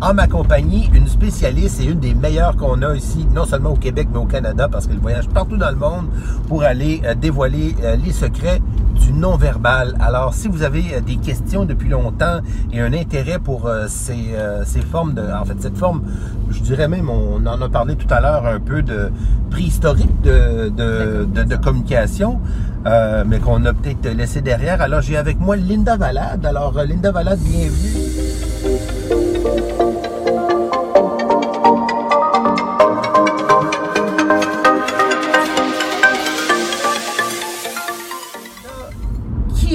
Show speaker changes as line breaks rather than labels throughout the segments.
en ma compagnie une spécialiste et une des meilleures qu'on a ici, non seulement au Québec, mais au Canada, parce qu'elle voyage partout dans le monde pour aller euh, dévoiler euh, les secrets du non-verbal. Alors, si vous avez euh, des questions depuis longtemps et un intérêt pour ces, ces formes de... En fait, cette forme, je dirais même, on en a parlé tout à l'heure un peu de préhistorique de, de, de, de communication, mais qu'on a peut-être laissé derrière. Alors, j'ai avec moi Linda Valade. Alors, Linda Valade, bienvenue.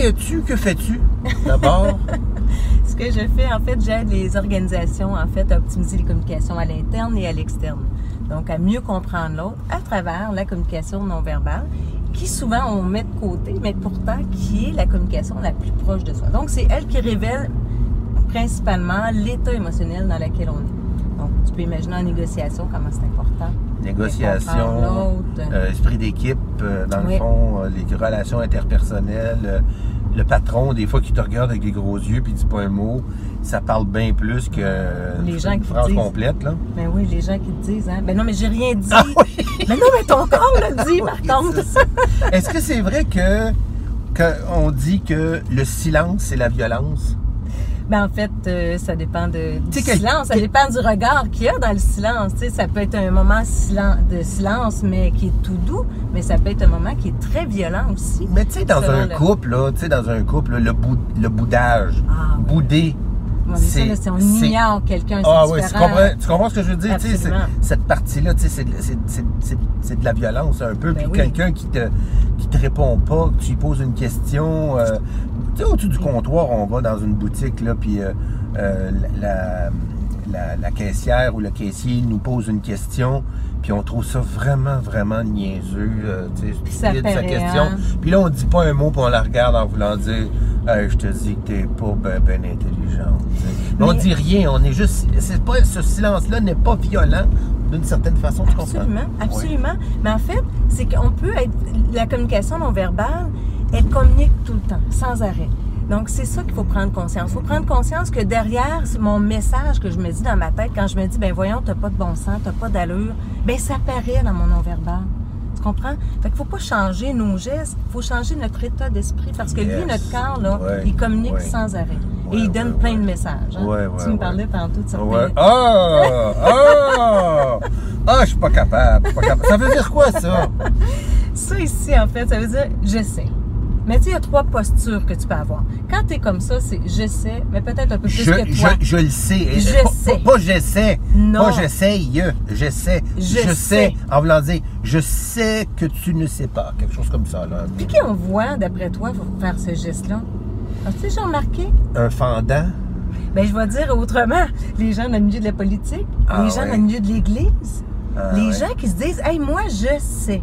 Que fais-tu? D'abord,
Ce que je fais, en fait, j'aide les organisations, à optimiser les communications à l'interne et à l'externe. Donc, à mieux comprendre l'autre à travers la communication non verbale, qui souvent on met de côté, mais pourtant qui est la communication la plus proche de soi. Donc, c'est elle qui révèle principalement l'état émotionnel dans lequel on est. Donc, tu peux imaginer en négociation comment c'est important.
Négociation, euh, esprit d'équipe, euh, dans le fond, euh, les relations interpersonnelles, le patron, des fois, qui te regarde avec des gros yeux puis dit pas un mot, ça parle bien plus que
Les gens
une
qui
phrase
disent-
complète, là.
Ben oui, les gens qui te disent, hein, ben non, mais j'ai rien dit.
Ah oui!
Mais non, mais ton corps l'a dit, par contre.
Est-ce que c'est vrai que qu'on dit que le silence, c'est la violence?
Ben en fait, euh, ça dépend de, du silence, ça dépend du regard qu'il y a dans le silence. Ça peut être un moment silen- de silence, mais qui est tout doux, mais ça peut être un moment qui est très violent aussi.
Mais tu sais, dans un
le-
couple, là, tu sais, dans un couple, le, bout, le boudage,
Ah,
bouder,
Ouais, ça, là, si on ignore quelqu'un, c'est
Ah oui, tu comprends, tu comprends ce que je veux dire? Cette partie-là, c'est de- c'est la violence un peu.
Ben
Puis
oui.
quelqu'un qui te, qui te répond pas, que tu lui poses une question. euh, tu sais, au-dessus du comptoir, on va dans une boutique, là, puis euh, euh, la, la, la caissière ou le caissier nous pose une question, puis on trouve ça vraiment, vraiment niaiseux. euh, tu sais, sa question. Puis là, on dit pas un mot, puis on la regarde en voulant dire Hey, je te dis que t'es pas ben, ben intelligente. tu sais. Mais on
Mais-
dit rien, on est juste. C'est pas, ce silence-là n'est pas violent d'une certaine façon, tu comprends?
Absolument,
Oui.
absolument. Mais en fait, c'est qu'on peut être. La communication non verbale, elle communique tout le temps, sans arrêt. Donc, c'est ça qu'il faut prendre conscience. Il faut prendre conscience que derrière mon message que je me dis dans ma tête, quand je me dis, ben voyons, t'as pas de bon sens, t'as pas d'allure, ben ça paraît dans mon non-verbal. Tu comprends? Fait qu'il faut pas changer nos gestes, il faut changer notre état d'esprit parce que lui, notre corps, là,
Ouais,
il communique
ouais.
sans arrêt.
Ouais,
Et il donne plein de messages. hein. Tu me parlais tantôt de.
Ouais. Ah! Ah! Ah, je suis pas capable. je suis pas capable. Ça veut dire quoi, ça?
Ça ici, en fait, ça veut dire je sais. Mais tu sais, il y a trois postures que tu peux avoir. Quand tu es comme ça, c'est je sais, mais peut-être un peu plus
Je,
que
je,
toi.
je le sais.
Je
pas,
sais.
Pas, pas j'essaie.
Non.
Pas j'essaye. Je sais.
Je sais.
En voulant dire, je sais que tu ne sais pas. Quelque chose comme ça, là.
Puis qui on voit, d'après toi, pour faire ce geste-là? As-tu déjà remarqué?
Un fendant.
Ben, je vais dire autrement. Les gens dans le milieu de la politique,
Ah
les gens
ouais.
dans le milieu de l'Église,
Ah
les gens qui se disent, hey, moi, je sais.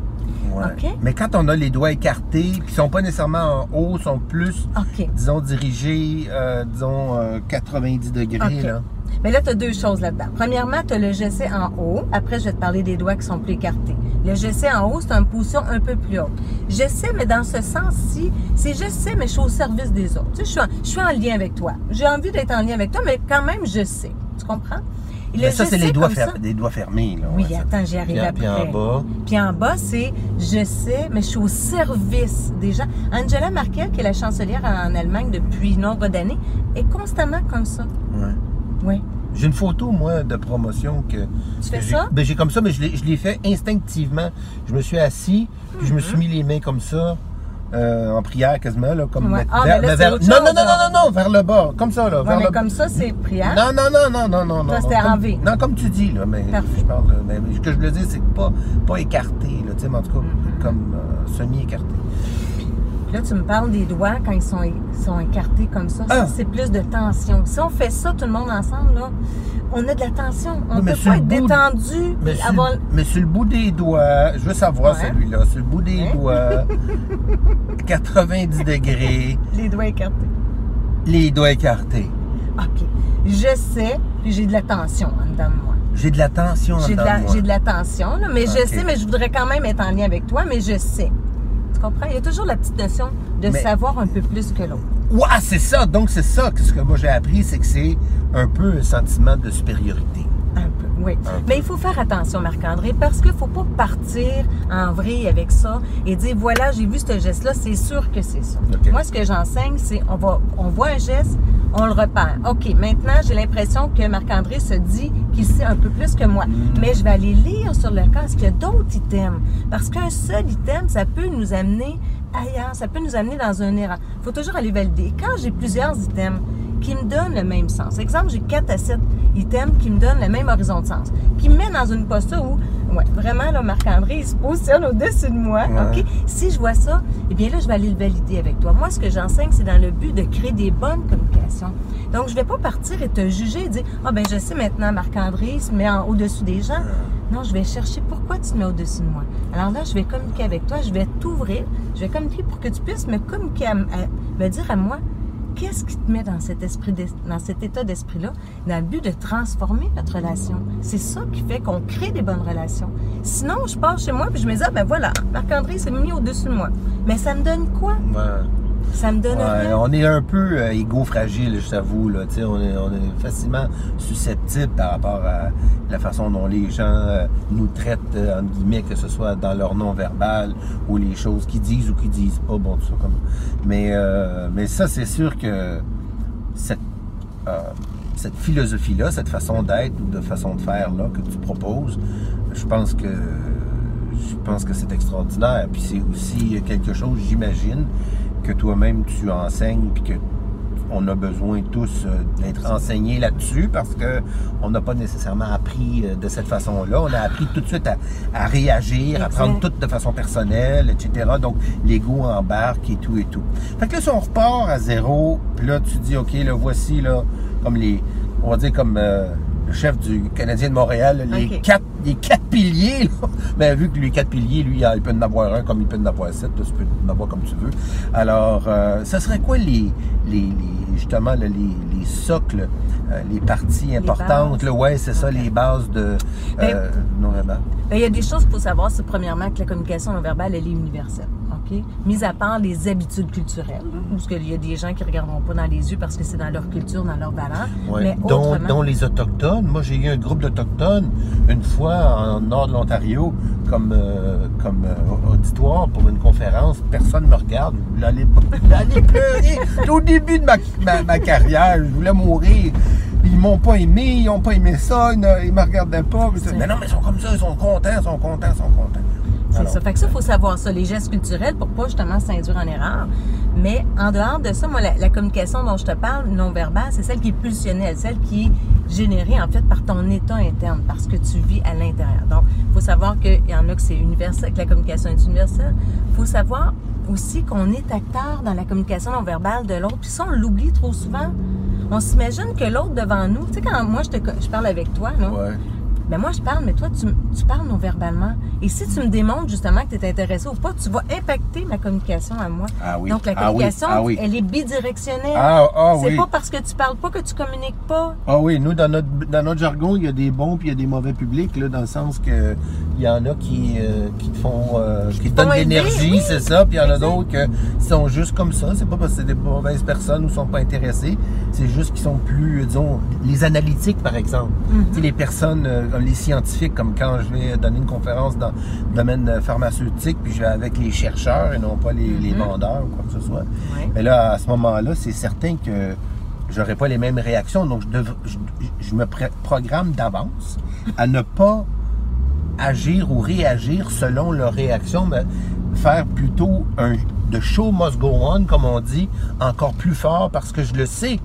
Ouais. Mais quand on a les doigts écartés, ils sont pas nécessairement en haut, sont plus, disons, dirigés, euh, disons, euh, 90 degrés,
OK.
là.
Mais là, tu as deux choses là-dedans. Premièrement, tu as le je sais en haut. Après, je vais te parler des doigts qui sont plus écartés. Le je sais en haut, c'est une position un peu plus haute. Je sais, mais dans ce sens-ci, c'est je sais, mais je suis au service des autres. Tu sais, je suis en, je suis en lien avec toi. J'ai envie d'être en lien avec toi, mais quand même, je sais. Tu comprends? Le
Mais ça, c'est les doigts, fer- fermés, là.
Oui,
ouais,
attends, j'y arrive après.
Puis en bas.
Puis en bas, c'est je sais, mais je suis au service des gens. Angela Merkel, qui est la chancelière en Allemagne depuis nombre d'années, est constamment comme ça.
Ouais.
Oui.
J'ai une photo, moi, de promotion que.
Tu
que
fais ça?
Ben, j'ai comme ça, mais je l'ai je l'ai fait instinctivement. Je me suis assis, puis je me
Mm-hmm.
suis mis les mains comme ça, euh, en prière quasiment, là, comme.
Ouais.
vers-
Ah, là,
vers-
autre
non, non, non, non, non, non, vers le bas, comme ça, là.
Ouais,
vers
mais
le
comme ça, c'est prière?
Non, non, non, non, non, non, non.
Toi, c'était
comme-
en V.
Non, comme tu dis, là, mais
Parfait.
je parle de. Mais, mais ce que je veux dire, c'est pas, pas écarté, là, tu sais, mais en tout cas,
Mm-hmm.
comme euh, semi-écarté.
Puis là, tu me parles des doigts quand ils sont, ils sont écartés comme ça. Ça,
Ah.
c'est plus de tension. Si on fait ça, tout le monde ensemble, là, on a de la tension. On
mais
peut pas être détendu.
Mais sur,
avoir...
mais sur le bout des doigts, je veux savoir
Ouais.
celui-là, sur le bout des
Hein?
doigts, 90 degrés,
les doigts écartés.
les doigts écartés.
OK. Je sais, puis j'ai de la tension en dedans de moi.
J'ai de la tension en
J'ai de,
dedans
la,
de moi.
j'ai de la tension, là, mais je sais, mais je voudrais quand même être en lien avec toi, mais je sais. Tu Tu comprends? Il y a toujours la petite notion de
Mais-
savoir un peu plus que l'autre.
Ouais, c'est ça. Donc, c'est ça que ce que moi j'ai appris, c'est que c'est un peu un sentiment de supériorité.
Un peu, oui.
Un peu.
Mais il faut faire attention, Marc-André, parce qu'il ne faut pas partir en vrille avec ça et dire voilà, j'ai vu ce geste-là, c'est sûr que c'est ça. Moi, ce que j'enseigne, c'est on va on voit un geste, on le repère. OK, maintenant, j'ai l'impression que Marc-André se dit qu'il sait un peu plus que moi.
Mm.
Mais je vais aller lire sur le cas, est-ce qu'il y a d'autres items? Parce qu'un seul item, ça peut nous amener ailleurs, ça peut nous amener dans un erreur. Il faut toujours aller valider. Quand j'ai plusieurs items qui me donnent le même sens, exemple, j'ai 4 à 7 items qui me donnent le même horizon de sens, qui me mettent dans une posture où, ouais, vraiment, là, Marc-André, il se positionne au-dessus de moi,
Ouais.
OK? Si je vois ça, eh bien là, je vais aller le valider avec toi. Moi, ce que j'enseigne, c'est dans le but de créer des bonnes communications. Donc, je vais pas partir et te juger et dire, ah ben je sais maintenant, Marc-André se met au-dessus des gens. Non, je vais chercher pourquoi tu te mets au-dessus de moi. Alors là, je vais communiquer avec toi, je vais t'ouvrir, je vais communiquer pour que tu puisses me communiquer, à, à- me dire à moi, qu'est-ce qui te met dans cet état d'esprit-là, dans le but de transformer notre relation? C'est ça qui fait qu'on crée des bonnes relations. Sinon, je pars chez moi puis je me dis, ah ben voilà, Marc-André s'est mis au-dessus de moi. Mais ça me donne quoi?
Ouais.
Ça me donne
Ouais, on est un peu euh, égo-fragile, je t'avoue. On, est, on est facilement susceptible par rapport à la façon dont les gens euh, nous traitent, euh, entre guillemets, que ce soit dans leur non-verbal ou les choses qu'ils disent ou qu'ils disent pas. Bon, tout ça comme. Mais, mais ça, c'est sûr que cette, cette philosophie-là, cette façon d'être ou de façon de faire là que tu proposes, je pense que je pense que c'est extraordinaire. Puis c'est aussi quelque chose, j'imagine, que toi-même tu enseignes puis que on a besoin tous euh, d'être enseignés là-dessus parce que on n'a pas nécessairement appris euh, de cette façon-là. On a appris tout de suite à, à réagir, à prendre tout de façon personnelle, etc. Donc l'ego embarque et tout et tout. Fait que là, si on repart à zéro, puis là tu dis ok, là voici là comme les, on va dire comme euh, le chef du Canadien de Montréal, les quatre les quatre piliers, là. Mais vu que les quatre piliers, lui, il peut en avoir un comme il peut en avoir sept, tu peux en avoir comme tu veux. Alors, euh, ce serait quoi les, les, les- justement les, les socles, euh, les parties importantes, là, ouais, c'est ça, les bases de euh, non verbal.
Ben, il y a des choses qu'il faut savoir, c'est premièrement que la communication non verbale, elle est universelle. OK? Mis à part les habitudes culturelles, hein, parce qu'il y a des gens qui ne regarderont pas dans les yeux parce que c'est dans leur culture, dans leur valeur.
Ouais.
Mais
dont,
autrement,
dont les Autochtones. Moi, j'ai eu un groupe d'Autochtones une fois en nord de l'Ontario comme, euh, comme euh, auditoire pour une conférence. Personne ne me regarde. Je voulais aller, pleurer. Au début de ma, ma- ma carrière. Je voulais mourir. Ils m'ont pas aimé, ils n'ont pas aimé ça, ils ne ils me regardaient pas. Mais non, mais ils sont comme ça, ils sont contents, ils sont contents, ils sont contents.
C'est ça. Fait que ça, il faut savoir ça, les gestes culturels pour pas justement s'induire en erreur. Mais en dehors de ça, moi, la, la communication dont je te parle, non verbale, c'est celle qui est pulsionnelle, celle qui est générée en fait par ton état interne, parce que tu vis à l'intérieur. Donc, il faut savoir qu'il y en a que c'est universel, que la communication est universelle. Il faut savoir aussi qu'on est acteur dans la communication non verbale de l'autre. Puis ça, on l'oublie trop souvent. On s'imagine que l'autre devant nous, tu sais, quand moi je, te, je parle avec toi, là,
Ouais.
Ben moi, je parle, mais toi, tu, tu parles non-verbalement. Et si tu me démontres justement que tu es intéressé ou pas, tu vas impacter ma communication à moi.
Ah oui.
Donc, la
Ah oui.
communication,
Ah oui.
elle est bidirectionnelle.
Ah, ah
C'est
oui.
pas parce que tu parles pas que tu communiques pas.
Ah oui, nous, dans notre, dans notre jargon, il y a des bons puis il y a des mauvais publics, là, dans le sens que il y en a qui, euh, qui te font, euh, qui te donnent de l'énergie,
oui.
c'est ça, puis il y en a d'autres qui sont juste comme ça. C'est pas parce que c'est des mauvaises personnes ou sont pas intéressés, c'est juste qu'ils sont plus, euh, disons, les analytiques, par exemple. Sais, les personnes, comme les scientifiques, comme quand je vais donner une conférence dans le domaine pharmaceutique, puis je vais avec les chercheurs et non pas les, les
Mhm.
vendeurs ou quoi que ce soit. Mais là, à ce moment-là, c'est certain que j'aurais pas les mêmes réactions. Donc, je, dev- je, je me programme d'avance à ne pas agir ou réagir selon leur réaction, mais faire plutôt un de show must go on, comme on dit, encore plus fort parce que je le sais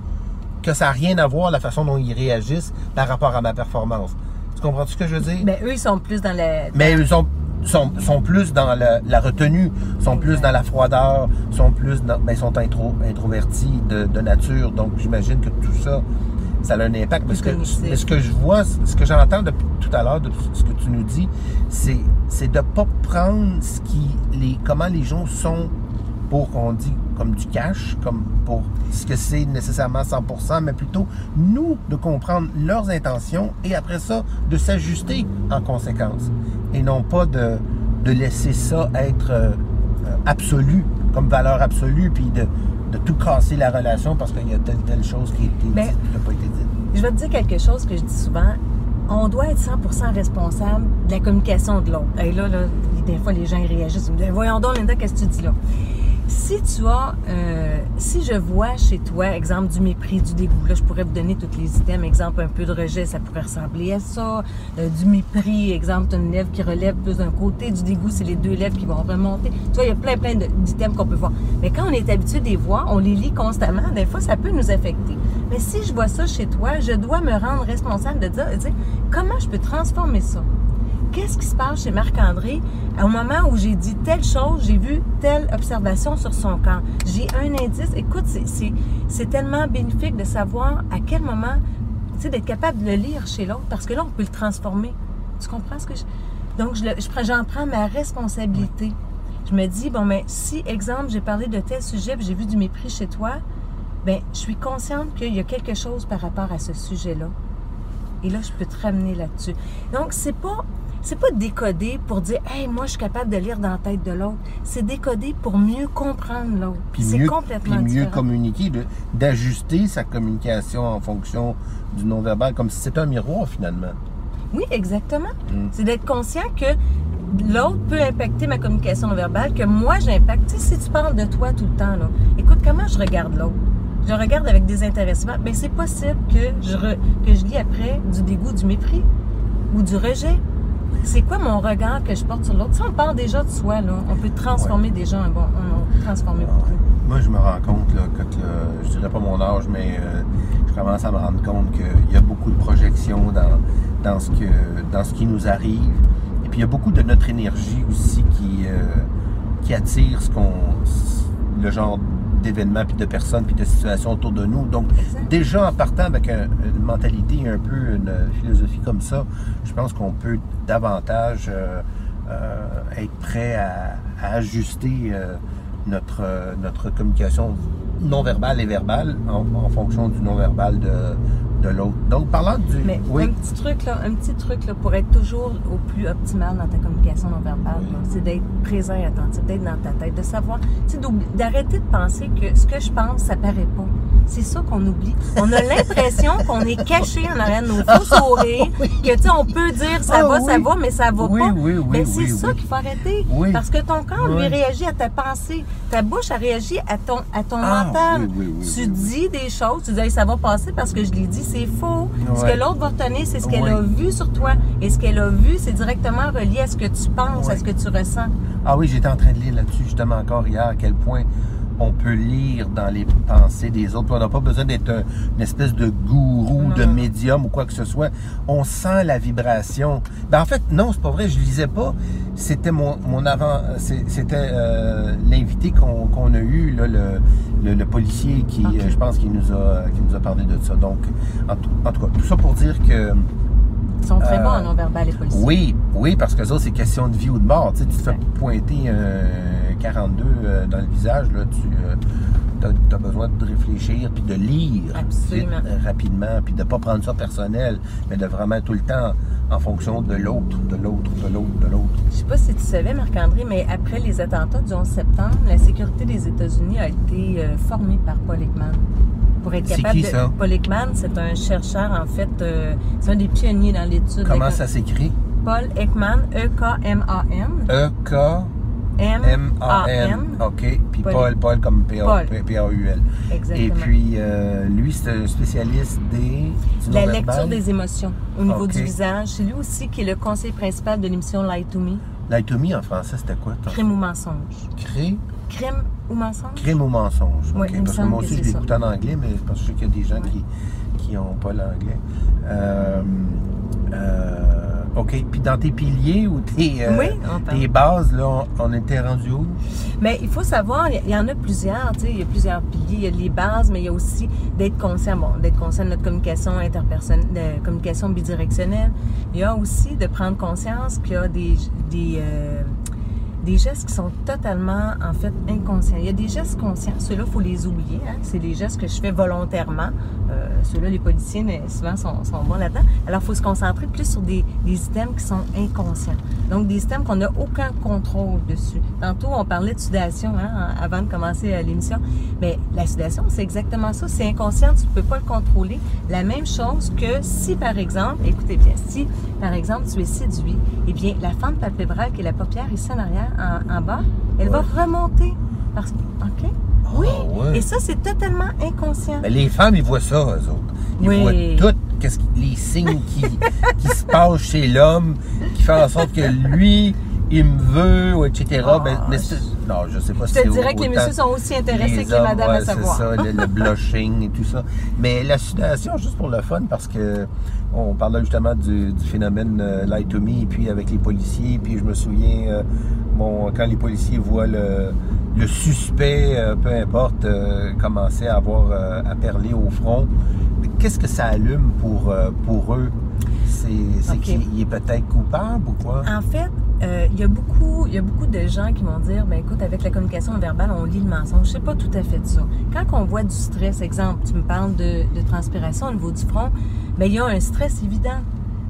que ça n'a rien à voir la façon dont ils réagissent par rapport à ma performance. Tu comprends ce que je veux dire?
Ben, eux, ils sont plus dans la.
Mais ils sont, sont, sont plus dans la, la retenue, sont plus dans la froideur, sont plus dans, ben, ils sont intro, introvertis de, de nature. Donc, j'imagine que tout ça, ça a un impact. Parce que, mais ce que je vois, ce que j'entends depuis tout à l'heure, de ce que tu nous dis, c'est, c'est de pas prendre ce qui, les, comment les gens sont pour qu'on dit comme du cash, comme pour ce que c'est nécessairement 100%, mais plutôt nous de comprendre leurs intentions et après ça de s'ajuster en conséquence et non pas de, de laisser ça être euh, euh, absolu, comme valeur absolue, puis de, de tout casser la relation parce qu'il y a telle, telle chose qui
Ben,
n'a pas été dite.
Je vais te dire quelque chose que je dis souvent. On doit être 100% responsable de la communication de l'autre. Et là, là, des fois, les gens réagissent. Ils me disent, Voyons donc, Linda, qu'est-ce que tu dis là? Si tu as, euh, si je vois chez toi, exemple, du mépris, du dégoût, là, je pourrais vous donner tous les items. Exemple, un peu de rejet, ça pourrait ressembler à ça. Euh, du mépris, exemple, une lèvre qui relève plus d'un côté. Du dégoût, c'est les deux lèvres qui vont remonter. Tu vois, il y a plein, plein d'items qu'on peut voir. Mais quand on est habitué de les voir, on les lit constamment, des fois, ça peut nous affecter. Mais si je vois ça chez toi, je dois me rendre responsable de dire, de dire comment je peux transformer ça? Qu'est-ce qui se passe chez Marc-André? Au moment où j'ai dit telle chose, j'ai vu telle observation sur son camp? J'ai un indice. Écoute, c'est- tellement bénéfique de savoir à quel moment, tu sais, d'être capable de le lire chez l'autre, parce que là, on peut le transformer. Tu comprends ce que je... Donc, je le- je j'en prends ma responsabilité. Je me dis, bon, mais si, exemple, j'ai parlé de tel sujet, j'ai vu du mépris chez toi, ben, je suis consciente qu'il y a quelque chose par rapport à ce sujet-là. Et là, je peux te ramener là-dessus. Donc, c'est pas, c'est pas décoder pour dire, hey, moi, je suis capable de lire dans la tête de l'autre. C'est décoder pour mieux comprendre l'autre.
Puis
C'est
mieux,
complètement
puis mieux
différent.
communiquer, de- d'ajuster sa communication en fonction du non-verbal, comme si c'était un miroir finalement.
Oui, exactement.
Mm.
C'est d'être conscient que l'autre peut impacter ma communication non verbale, que moi, j'impacte. Tu sais, si tu parles de toi tout le temps, là, écoute, comment je regarde l'autre? Je regarde avec désintéressement. Bien, c'est possible que je, re- que je lis après du dégoût, du mépris ou du rejet. C'est quoi mon regard que je porte sur l'autre? Si on parle déjà de soi, là, on peut transformer des gens. Bon, on transformer beaucoup.
Moi, je me rends compte, là, là, je dirais pas mon âge, mais euh, je commence à me rendre compte qu'il y a beaucoup de projections dans, dans, ce que, dans ce qui nous arrive. Et puis, il y a beaucoup de notre énergie aussi qui, euh, qui attire ce qu'on, le genre d'événements, puis de personnes, puis de situations autour de nous. Donc, déjà en partant avec un- une mentalité, un peu une philosophie comme ça, je pense qu'on peut davantage euh, euh, être prêt à, à ajuster euh, notre, notre communication non verbale et verbale en, en fonction du non verbal de, de l'autre. Donc, parlant du.
Mais
oui,
un petit truc là, un petit truc là, pour être toujours au plus optimal dans ta communication non verbale, c'est d'être présent et attentif, d'être dans ta tête, de savoir, tu sais, d'oubli- d'arrêter de penser que ce que je pense, ça paraît pas. C'est ça qu'on oublie. On a l'impression qu'on est caché en arrière de nos faux sourires, que tu sais, on peut dire ça
Ah
va, ça va, mais ça va
Oui,
pas.
oui, oui,
mais c'est ça qu'il faut arrêter.
Oui.
Parce que ton corps, lui, réagit à ta pensée. Ta bouche, a réagi à ton, à ton
Ah,
mental. tu dis des choses, tu dis Hey, ça va passer parce que je l'ai dit, c'est faux. Ce que l'autre va retenir, c'est ce qu'elle a vu sur toi. Et ce qu'elle a vu, c'est directement relié à ce que tu penses, à ce que tu ressens.
Ah oui, j'étais en train de lire là-dessus justement encore hier, à quel point on peut lire dans les pensées des autres. Puis On n'a pas besoin d'être un- une espèce de gourou, de médium ou quoi que ce soit. On sent la vibration. Ben en fait, non, c'est pas vrai, je lisais pas. C'était mon, mon avant, c'était euh, l'invité qu'on a eu, là, le, le, le policier qui, euh, je pense, qui nous a, qui nous a parlé de ça. Donc, en, tout- en tout cas, tout ça pour dire que
Ils sont très
Euh,
bons en non-verbal, les policiers.
oui, oui, parce que ça, c'est question de vie ou de mort. Tu, sais, tu te fais pointer un 42 euh, dans le visage, là, tu as, besoin de réfléchir puis de lire vite, euh, rapidement, puis de ne pas prendre ça personnel, mais de vraiment tout le temps en fonction de l'autre, de l'autre, de l'autre, de l'autre.
Je sais pas si tu savais, Marc-André, mais après les attentats du 11 septembre, la sécurité des États-Unis a été euh, formée par Paul Ekman. Pour être
C'est
capable
qui,
de...
ça?
Paul Ekman, c'est un chercheur, en fait, euh, c'est un des pionniers dans l'étude. de
Comment ça s'écrit?
Paul Ekman, E-K-M-A-N.
E-K-M-A-N.
M-A-N.
OK. Puis
Paul.
Paul, comme
Paul.
P-A-U-L. Et
Exactement.
puis, euh, lui, c'est un spécialiste des...
La lecture des émotions au niveau du visage. C'est lui aussi qui est le conseiller principal de l'émission Lie to Me,
Lie to me en français, c'était quoi?
Crime ou mensonge.
Cré-
Crime ou mensonge?
Crime ou mensonge.
Oui,
OK.
il me
Parce que moi
que
aussi,
c'est
je l'écoute en anglais, mais parce que je sais qu'il y a des gens
Ouais.
qui qui n'ont pas l'anglais. Euh, euh, OK. Puis dans tes piliers ou tes, euh,
Oui,
tes bases, là, on, on était rendu où?
Mais il faut savoir, il y en a plusieurs, tu sais, il y a plusieurs piliers, il y a les bases, mais il y a aussi d'être conscient, bon, d'être conscient de notre communication interpersonnelle, de communication bidirectionnelle. Il y a aussi de prendre conscience qu'il y a des, des, euh, des gestes qui sont totalement, en fait, inconscients. Il y a des gestes conscients, ceux-là, il faut les oublier. Hein? C'est des gestes que je fais volontairement. Euh, ceux-là, les policiers, mais souvent, sont, sont bons là-dedans. Alors, il faut se concentrer plus sur des, des items qui sont inconscients. Donc, des items qu'on n'a aucun contrôle dessus. Tantôt, on parlait de sudation hein, avant de commencer euh, l'émission. Mais la sudation, c'est exactement ça. C'est inconscient, tu ne peux pas le contrôler. La même chose que si, par exemple, écoutez bien, si, par exemple, tu es séduit, eh bien, la fente palpébrale, qui est la paupière ici en arrière, en, en bas, elle va remonter. Parce que, OK? Oui.
Ah, ouais.
Et ça, c'est totalement inconscient.
Ben, les femmes, ils voient ça, eux autres. Ils
Oui.
voient tout, les signes qui, qui se passent chez l'homme, qui font en sorte que lui, il me veut, ou etc.
Ah,
ben, mais c'est- non, je sais pas
Je
si
te
c'est
dirais que les messieurs sont aussi intéressés que les madames
ouais,
à savoir.
C'est ça, le, le blushing et tout ça. Mais la sudation, juste pour le fun, parce que on parlait justement du, du phénomène euh, Lie to Me, et puis avec les policiers, puis je me souviens, euh, bon, quand les policiers voient le, le suspect, euh, peu importe, euh, commencer à avoir euh, à perler au front, qu'est-ce que ça allume pour, euh, pour eux? C'est c'est
Ok.
qu'il est peut-être coupable ou quoi?
En fait, euh, il y a beaucoup, y a beaucoup de gens qui vont dire, ben écoute, avec la communication verbale, on lit le mensonge. C'est pas tout à fait ça. Quand on voit du stress, exemple, tu me parles de, de transpiration au niveau du front, ben il y a un stress évident.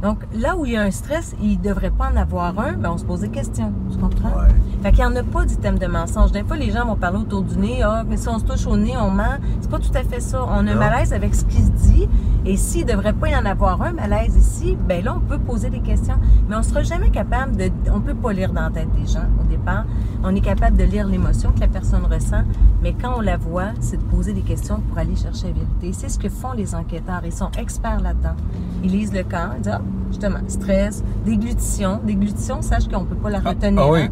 Donc là où il y a un stress, il devrait pas en avoir un, ben on se pose des questions. Tu comprends?
Ouais.
Fait qu'il n'y en a pas d'item de mensonge. Des fois, les gens vont parler autour du nez. Ah, mais si on se touche au nez, on ment. C'est pas tout à fait ça. On a un malaise avec ce qui se dit. Et s'il ne devrait pas y en avoir un malaise ici, ben là, on peut poser des questions. Mais on sera jamais capable de. On peut pas lire dans la tête des gens au départ. On est capable de lire l'émotion que la personne ressent. Mais quand on la voit, c'est de poser des questions pour aller chercher la vérité. C'est ce que font les enquêteurs. Ils sont experts là-dedans. Ils lisent le corps. Ils disent, ah, justement, stress, déglutition. Déglutition, sache qu'on peut pas la
Ah,
retenir.
ah oui.
hein?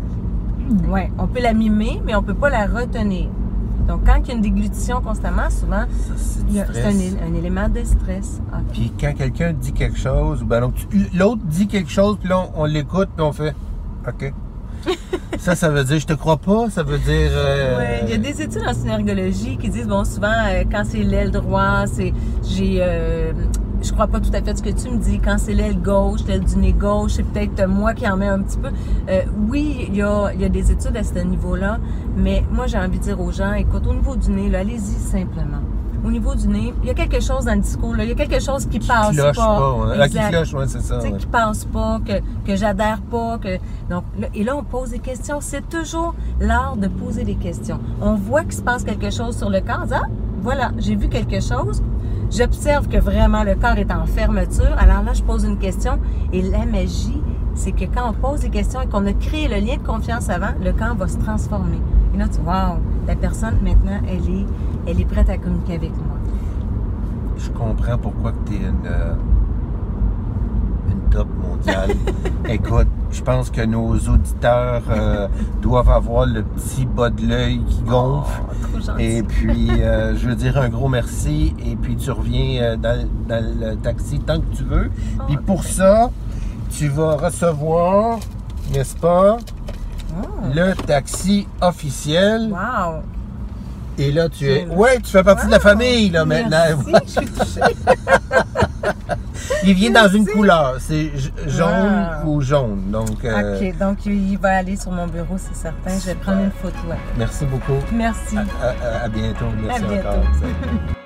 Oui, on peut la mimer, mais on peut pas la retenir. Donc, quand il y a une déglutition constamment, souvent,
c'est
un, élément de stress. Ah,
Puis quand quelqu'un dit quelque chose, ben l'autre dit quelque chose, puis là on, on l'écoute, puis on fait OK. Ça, ça veut dire je te crois pas, ça veut dire. euh,
Ouais, il y a des études en synergologie qui disent bon souvent euh, quand c'est l'aile droite, c'est j'ai euh, je crois pas tout à fait ce que tu me dis. Quand c'est l'aile gauche, l'aile du nez gauche, c'est peut-être moi qui en mets un petit peu. Oui, il y a, y a des études à ce niveau-là, mais moi j'ai envie de dire aux gens, écoute, au niveau du nez, là, allez-y simplement. Au niveau du nez, il y a quelque chose dans le discours, là, il y a quelque chose qui,
qui
passe pas.
pas. ouais. Ah, qui cloche, ouais, c'est ça. ouais.
qui passe pas, que, que j'adhère pas, que donc là- et là on pose des questions. C'est toujours l'art de poser des questions. On voit qu'il se passe quelque chose sur le corps. Ah, voilà, j'ai vu quelque chose. J'observe que vraiment le corps est en fermeture. Alors là, je pose une question et la magie, c'est que quand on pose des questions et qu'on a créé le lien de confiance avant, le corps va se transformer. Et là, tu wow, la personne maintenant, elle est, elle est prête à communiquer avec moi.
Je comprends pourquoi tu es une, euh, une top mondiale. Écoute, je pense que nos auditeurs euh, doivent avoir le petit bas de l'œil qui gonfle.
Oh, trop gentil.
Et puis, euh, je veux dire un gros merci. Et puis, tu reviens dans, dans le taxi tant que tu veux. Puis,
Oh,
pour ça, tu vas recevoir, n'est-ce pas,
Oh,
le taxi officiel.
wow.
Et là, tu es. Ouais, tu fais partie de la famille, là, maintenant.
Merci, je suis.
Il vient dans une couleur. C'est jaune
Wow.
ou jaune. Donc, euh,
OK, donc il va aller sur mon bureau, c'est certain. Je vais prendre une photo.
merci beaucoup.
Merci.
À, à- à bientôt. Merci
À bientôt.
encore.